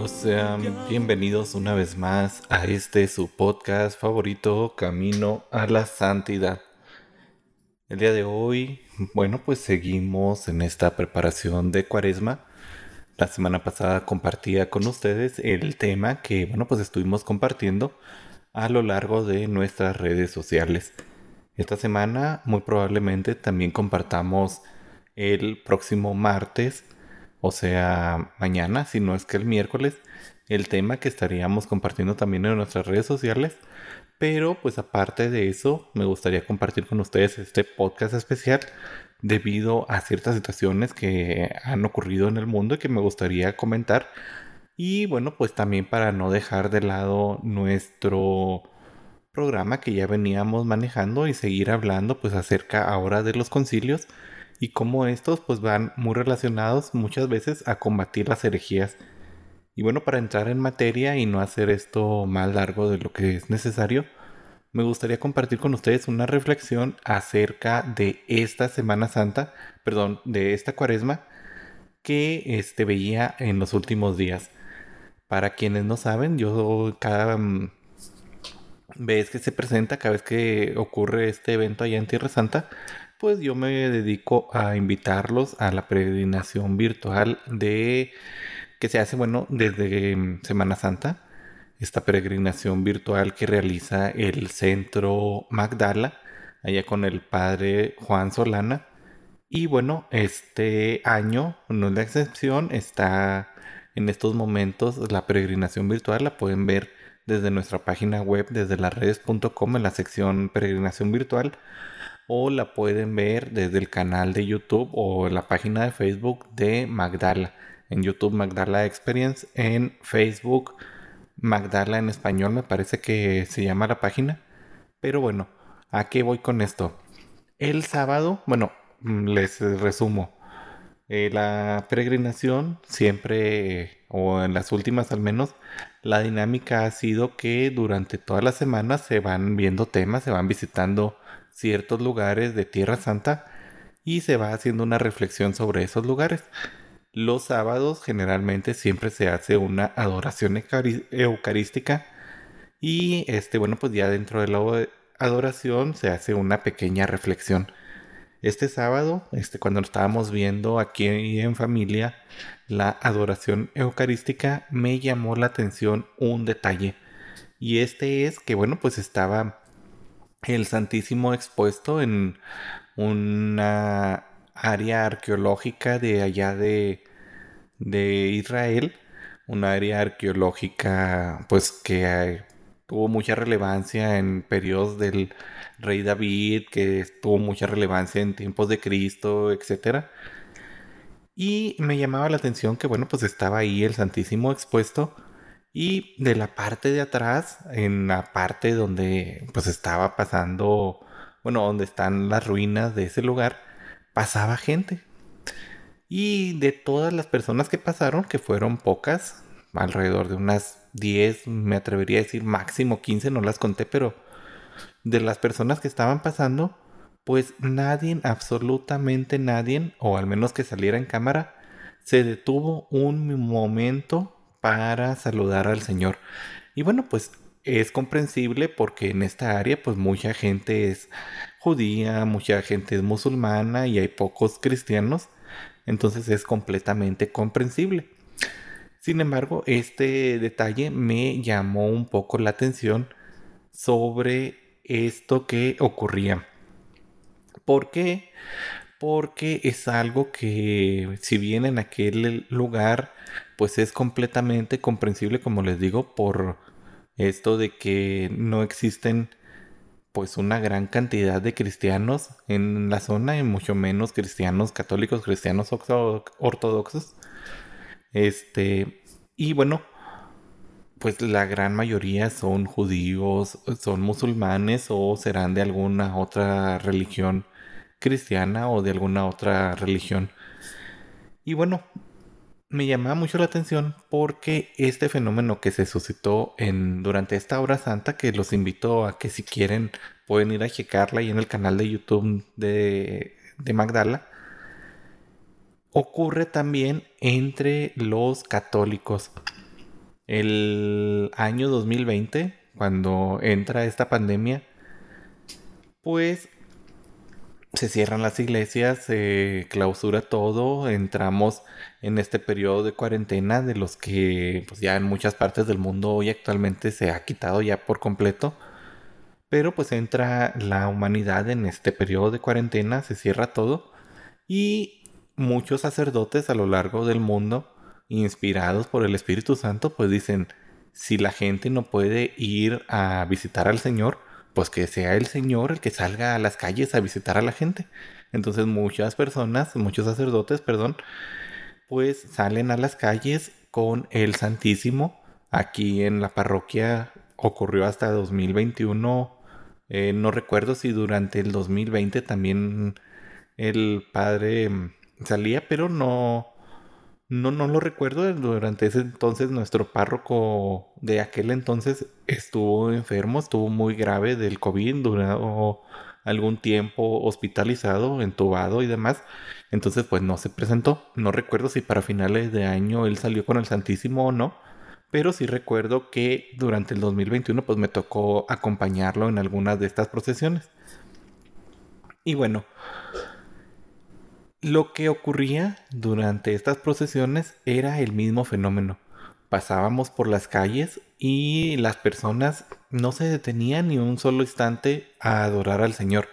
amigos? Sean bienvenidos una vez más a este su podcast favorito, Camino a la Santidad. El día de hoy, bueno, pues seguimos en esta preparación de cuaresma. La semana pasada compartía con ustedes el tema que, bueno, pues estuvimos compartiendo a lo largo de nuestras redes sociales. Esta semana muy probablemente también compartamos el próximo martes, o sea, mañana, si no es que el miércoles, el tema que estaríamos compartiendo también en nuestras redes sociales. Pero pues aparte de eso, me gustaría compartir con ustedes este podcast especial debido a ciertas situaciones que han ocurrido en el mundo y que me gustaría comentar. Y bueno, pues también para no dejar de lado nuestro programa que ya veníamos manejando y seguir hablando pues acerca ahora de los concilios y cómo estos pues van muy relacionados muchas veces a combatir las herejías. Y bueno, para entrar en materia y no hacer esto más largo de lo que es necesario, me gustaría compartir con ustedes una reflexión acerca de esta Semana Santa, perdón, de esta cuaresma que este, veía en los últimos días. Para quienes no saben, yo cada mm, vez que se presenta, cada vez que ocurre este evento allá en Tierra Santa, pues yo me dedico a invitarlos a la peregrinación virtual de que se hace, bueno, desde mm, Semana Santa esta peregrinación virtual que realiza el Centro Magdala, allá con el padre Juan Solana. Y bueno, este año, no es la excepción, está en estos momentos la peregrinación virtual, la pueden ver desde nuestra página web, desde las redes.com en la sección peregrinación virtual, o la pueden ver desde el canal de YouTube o la página de Facebook de Magdala. En YouTube Magdala Experience, en Facebook Magdala en español, me parece que se llama la página. Pero bueno, ¿a qué voy con esto? El sábado, bueno, mm, les resumo. Eh, la peregrinación siempre, o en las últimas al menos, la dinámica ha sido que durante todas las semanas se van viendo temas, se van visitando ciertos lugares de Tierra Santa y se va haciendo una reflexión sobre esos lugares. Los sábados generalmente siempre se hace una adoración eucarística y este bueno pues ya dentro de la adoración se hace una pequeña reflexión. Este sábado, este cuando estábamos viendo aquí en familia la adoración eucarística me llamó la atención un detalle y este es que bueno pues estaba el Santísimo expuesto en una área arqueológica de allá de, de Israel, un área arqueológica pues que tuvo mucha relevancia en periodos del rey David, que tuvo mucha relevancia en tiempos de Cristo, etc. Y me llamaba la atención que bueno pues estaba ahí el Santísimo expuesto y de la parte de atrás, en la parte donde pues estaba pasando, bueno, donde están las ruinas de ese lugar, pasaba gente. Y de todas las personas que pasaron, que fueron pocas, alrededor de unas 10, me atrevería a decir máximo 15, no las conté, pero de las personas que estaban pasando, pues nadie, absolutamente nadie, o al menos que saliera en cámara, se detuvo un momento para saludar al Señor. Y bueno, pues es comprensible porque en esta área pues mucha gente es judía, mucha gente es musulmana y hay pocos cristianos, entonces es completamente comprensible. Sin embargo, este detalle me llamó un poco la atención sobre esto que ocurría. ¿Por qué? Porque es algo que si bien en aquel lugar pues es completamente comprensible como les digo por esto de que no existen pues una gran cantidad de cristianos en la zona y mucho menos cristianos católicos, cristianos ortodoxos. Este, y bueno, pues la gran mayoría son judíos, son musulmanes o serán de alguna otra religión cristiana o de alguna otra religión. Y bueno, me llamaba mucho la atención porque este fenómeno que se suscitó durante esta hora santa, que los invito a que si quieren pueden ir a checarla ahí en el canal de YouTube de, de Magdala, ocurre también entre los católicos. El año 2020, cuando entra esta pandemia, pues se cierran las iglesias, se clausura todo, entramos en este periodo de cuarentena de los que pues ya en muchas partes del mundo hoy actualmente se ha quitado ya por completo. Pero pues entra la humanidad en este periodo de cuarentena, se cierra todo y muchos sacerdotes a lo largo del mundo, inspirados por el Espíritu Santo, pues dicen, si la gente no puede ir a visitar al Señor, pues que sea el Señor el que salga a las calles a visitar a la gente. Entonces muchas personas, muchos sacerdotes, perdón, pues salen a las calles con el Santísimo. Aquí en la parroquia ocurrió hasta 2021. Eh, no recuerdo si durante el 2020 también el padre salía, pero no, no, no lo recuerdo. Durante ese entonces nuestro párroco de aquel entonces estuvo enfermo, estuvo muy grave del COVID, duró algún tiempo hospitalizado, entubado y demás. Entonces pues no se presentó. No recuerdo si para finales de año él salió con el Santísimo o no. Pero sí recuerdo que durante el 2021 pues me tocó acompañarlo en algunas de estas procesiones. Y bueno, lo que ocurría durante estas procesiones era el mismo fenómeno. Pasábamos por las calles y las personas no se detenían ni un solo instante a adorar al Señor.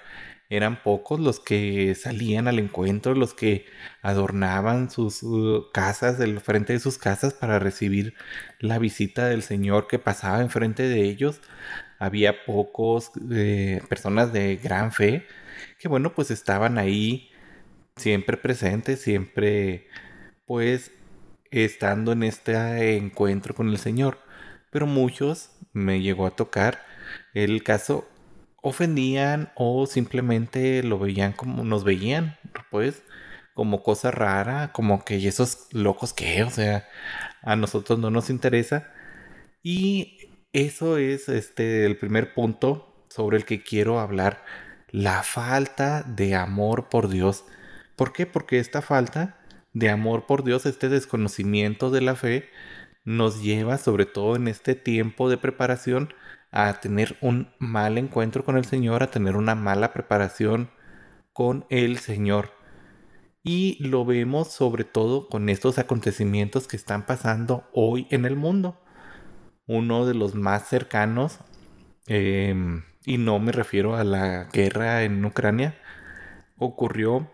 Eran pocos los que salían al encuentro, los que adornaban sus uh, casas, el frente de sus casas para recibir la visita del Señor que pasaba enfrente de ellos. Había pocos eh, personas de gran fe que bueno pues estaban ahí siempre presente, siempre pues estando en este encuentro con el Señor. Pero muchos me llegó a tocar el caso ofendían o simplemente lo veían como nos veían, pues como cosa rara, como que ¿y esos locos que, o sea, a nosotros no nos interesa. Y eso es este el primer punto sobre el que quiero hablar, la falta de amor por Dios. ¿Por qué? Porque esta falta de amor por Dios, este desconocimiento de la fe, nos lleva, sobre todo en este tiempo de preparación, a tener un mal encuentro con el Señor, a tener una mala preparación con el Señor. Y lo vemos sobre todo con estos acontecimientos que están pasando hoy en el mundo. Uno de los más cercanos, em, y no me refiero a la guerra en Ucrania, ocurrió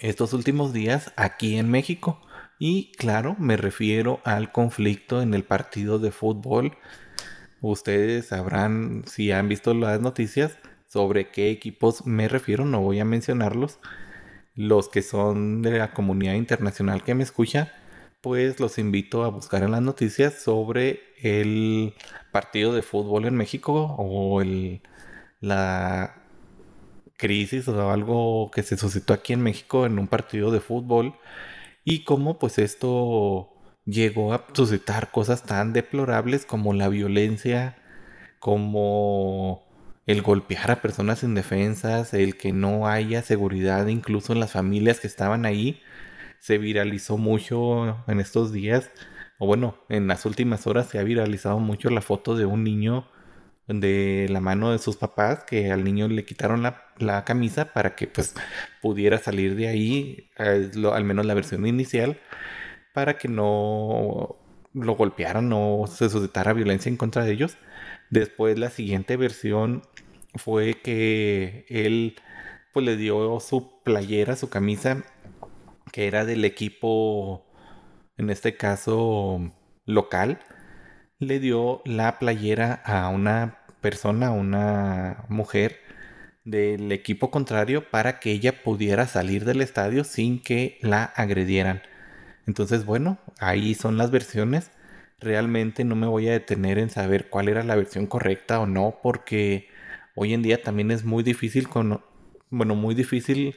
estos últimos días aquí en México. Y claro, me refiero al conflicto en el partido de fútbol. Ustedes sabrán si han visto las noticias sobre qué equipos me refiero, no voy a mencionarlos. Los que son de la comunidad internacional que me escucha, pues los invito a buscar en las noticias sobre el partido de fútbol en México o el, la crisis o algo que se suscitó aquí en México en un partido de fútbol y cómo pues esto llegó a suscitar cosas tan deplorables como la violencia, como el golpear a personas indefensas, el que no haya seguridad incluso en las familias que estaban ahí. Se viralizó mucho en estos días, o bueno, en las últimas horas se ha viralizado mucho la foto de un niño de la mano de sus papás que al niño le quitaron la, camisa para que pues pudiera salir de ahí, al menos la versión inicial, para que no lo golpearan, no se suscitara violencia en contra de ellos. Después la siguiente versión fue que él pues le dio su playera, su camisa, que era del equipo, en este caso local, le dio la playera a una persona, una mujer del equipo contrario para que ella pudiera salir del estadio sin que la agredieran. Entonces, bueno, ahí son las versiones. Realmente no me voy a detener en saber cuál era la versión correcta o no, porque hoy en día también es muy difícil con, bueno, muy difícil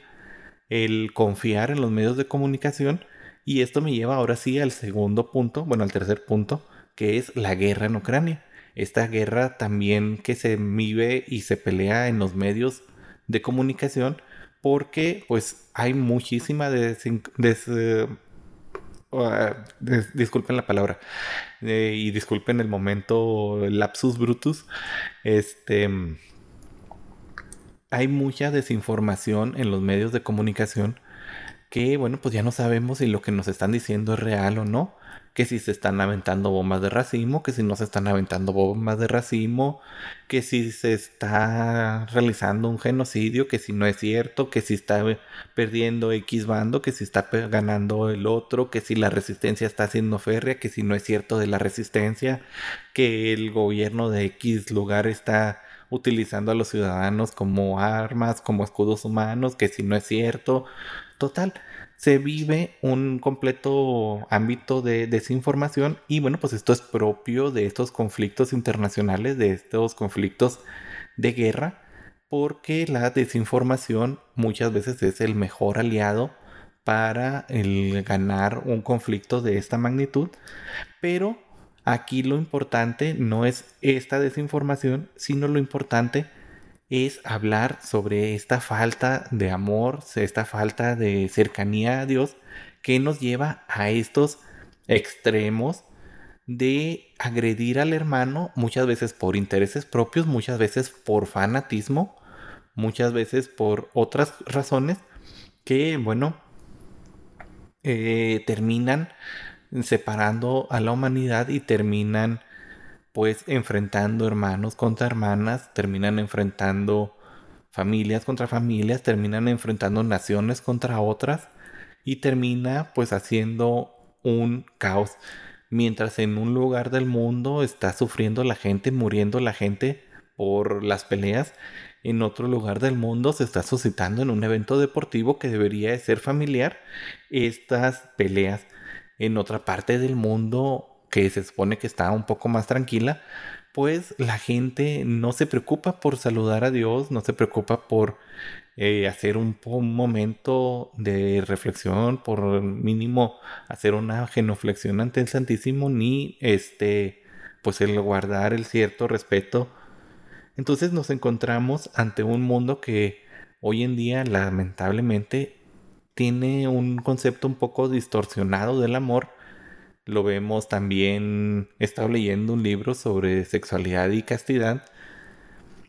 el confiar en los medios de comunicación Y esto me lleva ahora sí al segundo punto, bueno, al tercer punto, que es la guerra en Ucrania. Esta guerra también que se vive y se pelea en los medios de comunicación porque pues hay muchísima des, uh, disculpen la palabra eh, y disculpen el momento lapsus brutus este hay mucha desinformación en los medios de comunicación que bueno pues ya no sabemos si lo que nos están diciendo es real o no que si se están aventando bombas de racismo, que si no se están aventando bombas de racismo, que si se está realizando un genocidio, que si no es cierto, que si está perdiendo X bando, que si está ganando el otro, que si la resistencia está siendo férrea, que si no es cierto de la resistencia, que el gobierno de X lugar está utilizando a los ciudadanos como armas, como escudos humanos, que si no es cierto. Total, se vive un completo ámbito de desinformación y bueno, pues esto es propio de estos conflictos internacionales, de estos conflictos de guerra, porque la desinformación muchas veces es el mejor aliado para el ganar un conflicto de esta magnitud, pero aquí lo importante no es esta desinformación, sino lo importante es hablar sobre esta falta de amor, esta falta de cercanía a Dios que nos lleva a estos extremos de agredir al hermano muchas veces por intereses propios, muchas veces por fanatismo, muchas veces por otras razones que, bueno, eh, terminan separando a la humanidad y terminan pues enfrentando hermanos contra hermanas, terminan enfrentando familias contra familias, terminan enfrentando naciones contra otras y termina pues haciendo un caos. Mientras en un lugar del mundo está sufriendo la gente, muriendo la gente por las peleas, en otro lugar del mundo se está suscitando en un evento deportivo que debería de ser familiar estas peleas. En otra parte del mundo que se supone que está un poco más tranquila, pues la gente no se preocupa por saludar a Dios, no se preocupa por eh, hacer un, momento de reflexión, por mínimo hacer una genuflexión ante el Santísimo, ni este, pues el guardar el cierto respeto. Entonces nos encontramos ante un mundo que hoy en día lamentablemente tiene un concepto un poco distorsionado del amor lo vemos también, he leyendo un libro sobre sexualidad y castidad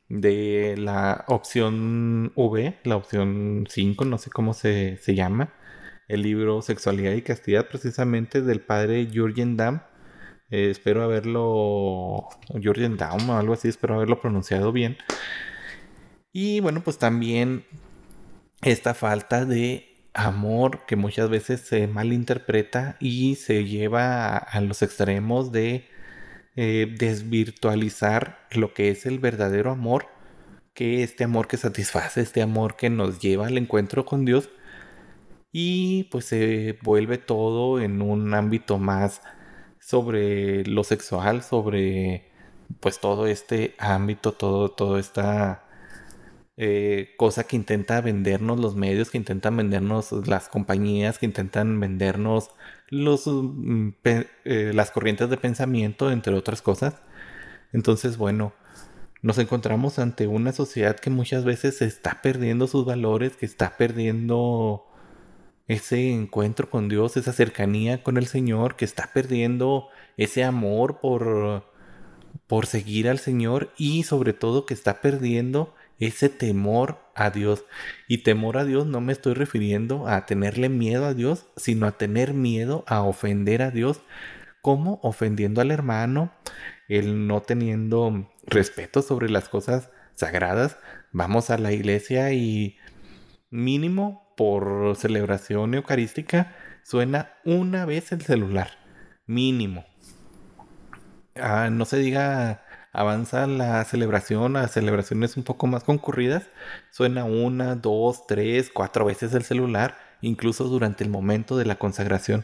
de la opción V, la opción 5, no sé cómo se, llama, el libro Sexualidad y Castidad precisamente del padre Jürgen Damm. Eh, espero haberlo, Jürgen Damm o algo así, espero haberlo pronunciado bien. Y bueno, pues también esta falta de amor que muchas veces se malinterpreta y se lleva a, los extremos de eh, desvirtualizar lo que es el verdadero amor, que este amor que satisface, este amor que nos lleva al encuentro con Dios y pues se vuelve todo en un ámbito más sobre lo sexual, sobre pues todo este ámbito, todo, todo esta eh, cosa que intenta vendernos los medios, que intentan vendernos las compañías, que intentan vendernos los, mm, eh, las corrientes de pensamiento, entre otras cosas. Entonces, bueno, nos encontramos ante una sociedad que muchas veces está perdiendo sus valores, que está perdiendo ese encuentro con Dios, esa cercanía con el Señor, que está perdiendo ese amor por, por seguir al Señor y sobre todo que está perdiendo ese temor a Dios. Y temor a Dios no me estoy refiriendo a tenerle miedo a Dios, sino a tener miedo a ofender a Dios. como Ofendiendo al hermano, el no teniendo respeto sobre las cosas sagradas. Vamos a la iglesia y mínimo por celebración eucarística suena una vez el celular. Mínimo. Ah, no se diga avanza la celebración a celebraciones un poco más concurridas, suena una, dos, tres, cuatro veces el celular, incluso durante el momento de la consagración.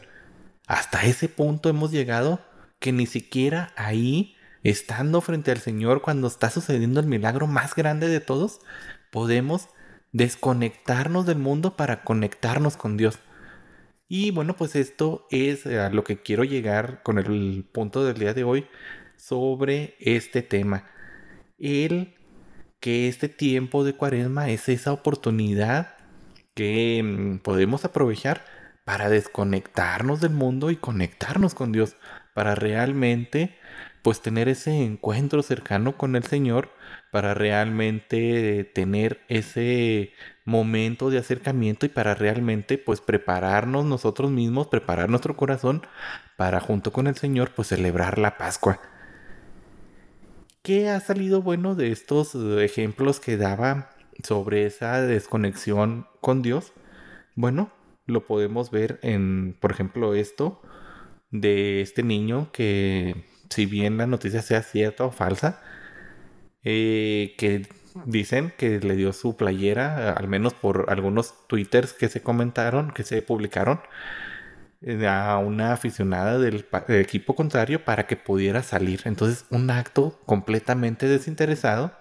Hasta ese punto hemos llegado que ni siquiera ahí, estando frente al Señor cuando está sucediendo el milagro más grande de todos, podemos desconectarnos del mundo para conectarnos con Dios. Y bueno, pues esto es a lo que quiero llegar con el punto del día de hoy sobre este tema. El que este tiempo de cuaresma es esa oportunidad que mm, podemos aprovechar para desconectarnos del mundo y conectarnos con Dios, para realmente pues tener ese encuentro cercano con el Señor, para realmente tener ese momento de acercamiento y para realmente pues prepararnos nosotros mismos, preparar nuestro corazón para junto con el Señor pues celebrar la Pascua. ¿Qué ha salido bueno de estos ejemplos que daba sobre esa desconexión con Dios? Bueno, lo podemos ver en, por ejemplo, esto de este niño que, si bien la noticia sea cierta o falsa, eh, que dicen que le dio su playera, al menos por algunos twitters que se comentaron, que se publicaron, a una aficionada del, equipo contrario para que pudiera salir. Entonces, un acto completamente desinteresado,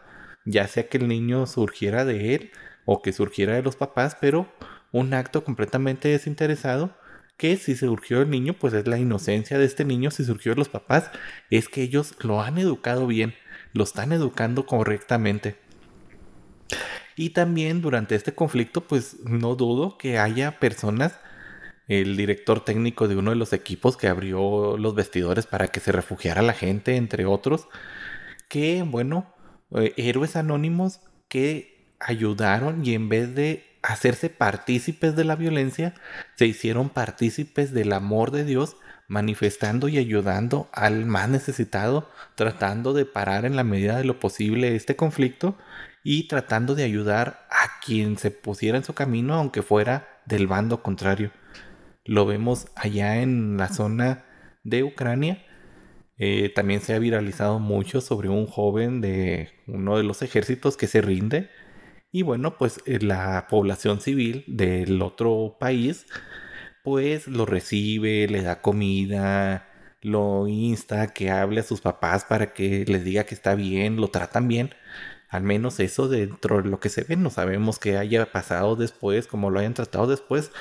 ya sea que el niño surgiera de él o que surgiera de los papás, pero un acto completamente desinteresado que si surgió el niño, pues es la inocencia de este niño, si surgió de los papás, es que ellos lo han educado bien, lo están educando correctamente. Y también durante este conflicto, pues no dudo que haya personas el director técnico de uno de los equipos que abrió los vestidores para que se refugiara la gente, entre otros, que, bueno, eh, héroes anónimos que ayudaron y en vez de hacerse partícipes de la violencia, se hicieron partícipes del amor de Dios, manifestando y ayudando al más necesitado, tratando de parar en la medida de lo posible este conflicto y tratando de ayudar a quien se pusiera en su camino, aunque fuera del bando contrario. Lo vemos allá en la zona de Ucrania. Eh, también se ha viralizado mucho sobre un joven de uno de los ejércitos que se rinde. Y bueno, pues eh, la población civil del otro país, pues lo recibe, le da comida, lo insta a que hable a sus papás para que les diga que está bien, lo tratan bien. Al menos eso dentro de lo que se ve, no sabemos qué haya pasado después, cómo lo hayan tratado después,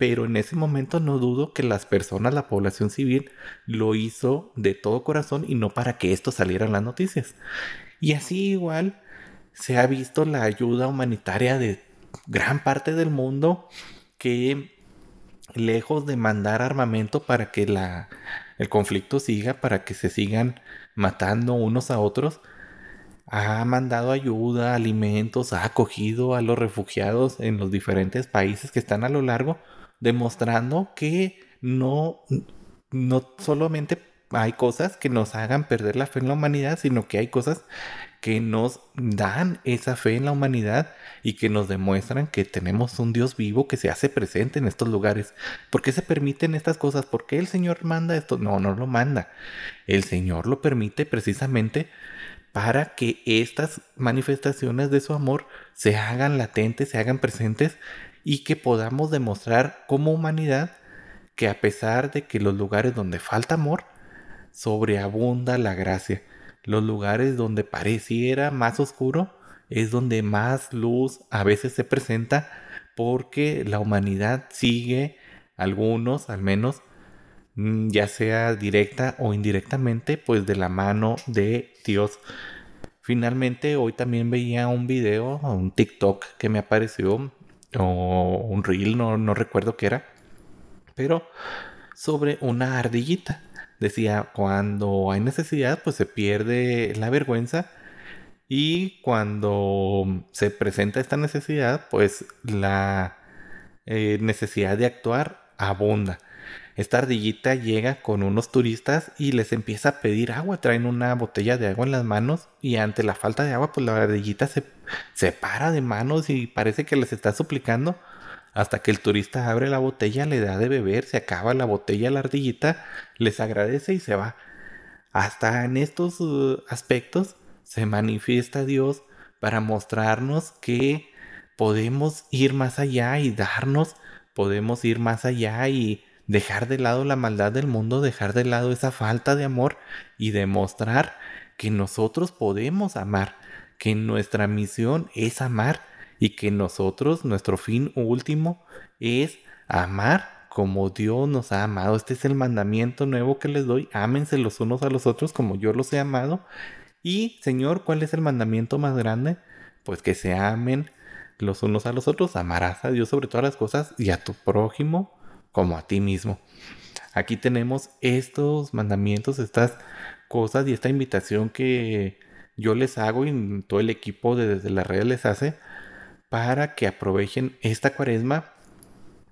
pero en ese momento no dudo que las personas, la población civil, lo hizo de todo corazón y no para que esto saliera en las noticias. Y así igual se ha visto la ayuda humanitaria de gran parte del mundo que lejos de mandar armamento para que la, el conflicto siga, para que se sigan matando unos a otros, ha mandado ayuda, alimentos, ha acogido a los refugiados en los diferentes países que están a lo largo demostrando que no, no solamente hay cosas que nos hagan perder la fe en la humanidad, sino que hay cosas que nos dan esa fe en la humanidad y que nos demuestran que tenemos un Dios vivo que se hace presente en estos lugares. ¿Por qué se permiten estas cosas? ¿Por qué el Señor manda esto? No, no lo manda. El Señor lo permite precisamente para que estas manifestaciones de su amor se hagan latentes, se hagan presentes y que podamos demostrar como humanidad que a pesar de que los lugares donde falta amor, sobreabunda la gracia. Los lugares donde pareciera más oscuro es donde más luz a veces se presenta porque la humanidad sigue, algunos al menos, mm, ya sea directa o indirectamente, pues de la mano de Dios. Finalmente, hoy también veía un video, un TikTok que me apareció o un reel, no, no recuerdo qué era, pero sobre una ardillita. Decía, cuando hay necesidad, pues se pierde la vergüenza y cuando se presenta esta necesidad, pues la eh, necesidad de actuar abunda. Esta ardillita llega con unos turistas y les empieza a pedir agua. Traen una botella de agua en las manos y ante la falta de agua, pues la ardillita se, se para de manos y parece que les está suplicando. Hasta que el turista abre la botella, le da de beber, se acaba la botella la ardillita, les agradece y se va. Hasta en estos uh, aspectos se manifiesta Dios para mostrarnos que podemos ir más allá y darnos, podemos ir más allá y dejar de lado la maldad del mundo, dejar de lado esa falta de amor y demostrar que nosotros podemos amar, que nuestra misión es amar y que nosotros, nuestro fin último es amar como Dios nos ha amado. Este es el mandamiento nuevo que les doy. Ámense los unos a los otros como yo los he amado. Y Señor, ¿cuál es el mandamiento más grande? Pues que se amen los unos a los otros. Amarás a Dios sobre todas las cosas y a tu prójimo como a ti mismo. Aquí tenemos estos mandamientos, estas cosas y esta invitación que yo les hago y todo el equipo de desde la red les hace para que aprovechen esta cuaresma,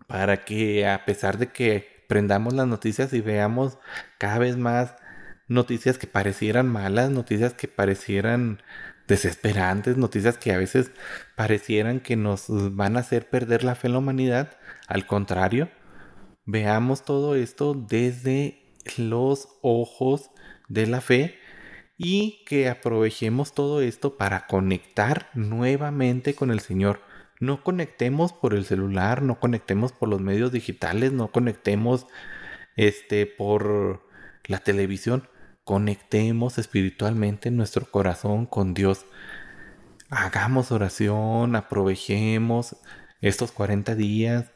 para que a pesar de que prendamos las noticias y veamos cada vez más noticias que parecieran malas, noticias que parecieran desesperantes, noticias que a veces parecieran que nos van a hacer perder la fe en la humanidad, al contrario, veamos todo esto desde los ojos de la fe y que aprovechemos todo esto para conectar nuevamente con el Señor. No conectemos por el celular, no conectemos por los medios digitales, no conectemos este por la televisión. Conectemos espiritualmente nuestro corazón con Dios. Hagamos oración, aprovechemos estos 40 días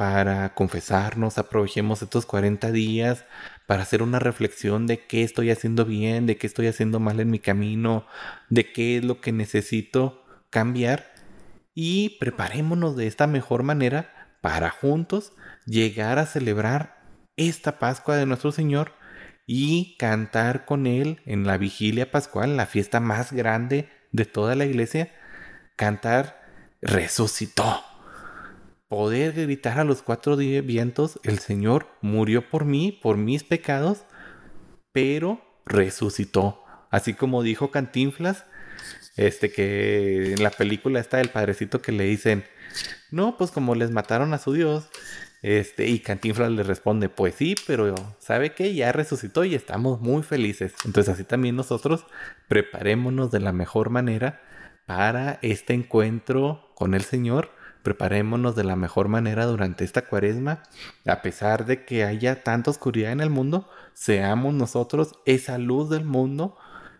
para confesarnos, aprovechemos estos 40 días para hacer una reflexión de qué estoy haciendo bien, de qué estoy haciendo mal en mi camino, de qué es lo que necesito cambiar y preparémonos de esta mejor manera para juntos llegar a celebrar esta Pascua de nuestro Señor y cantar con Él en la vigilia pascual, la fiesta más grande de toda la iglesia, cantar resucitó poder gritar a los cuatro vientos, el Señor murió por mí, por mis pecados, pero resucitó. Así como dijo Cantinflas, este que en la película está el padrecito que le dicen, no, pues como les mataron a su Dios, este, y Cantinflas le responde, pues sí, pero ¿sabe qué? Ya resucitó y estamos muy felices. Entonces así también nosotros preparémonos de la mejor manera para este encuentro con el Señor Preparémonos de la mejor manera durante esta cuaresma. A pesar de que haya tanta oscuridad en el mundo, seamos nosotros esa luz del mundo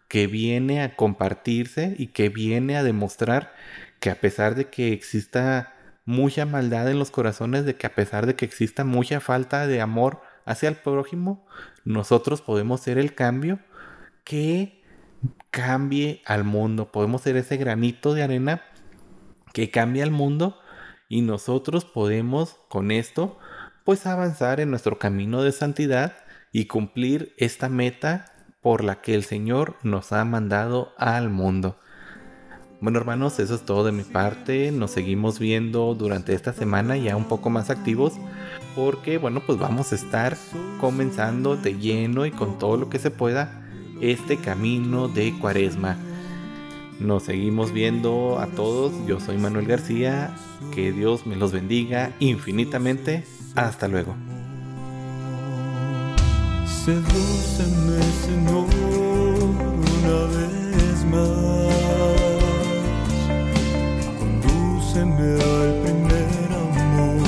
que viene a compartirse y que viene a demostrar que a pesar de que exista mucha maldad en los corazones, de que a pesar de que exista mucha falta de amor hacia el prójimo, nosotros podemos ser el cambio que cambie al mundo. Podemos ser ese granito de arena que cambie al mundo y nosotros podemos con esto pues avanzar en nuestro camino de santidad y cumplir esta meta por la que el Señor nos ha mandado al mundo. Bueno hermanos, eso es todo de mi parte. Nos seguimos viendo durante esta semana ya un poco más activos porque bueno pues vamos a estar comenzando de lleno y con todo lo que se pueda este camino de cuaresma. Nos seguimos viendo a todos. Yo soy Manuel García. Que Dios me los bendiga infinitamente. Hasta luego. Sedúceme, Señor, una vez más. Condúceme al primer amor.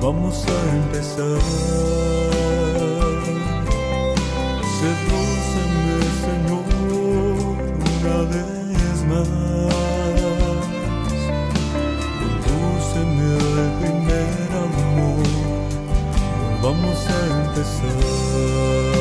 Volvamos a empezar. Vamos a empezar.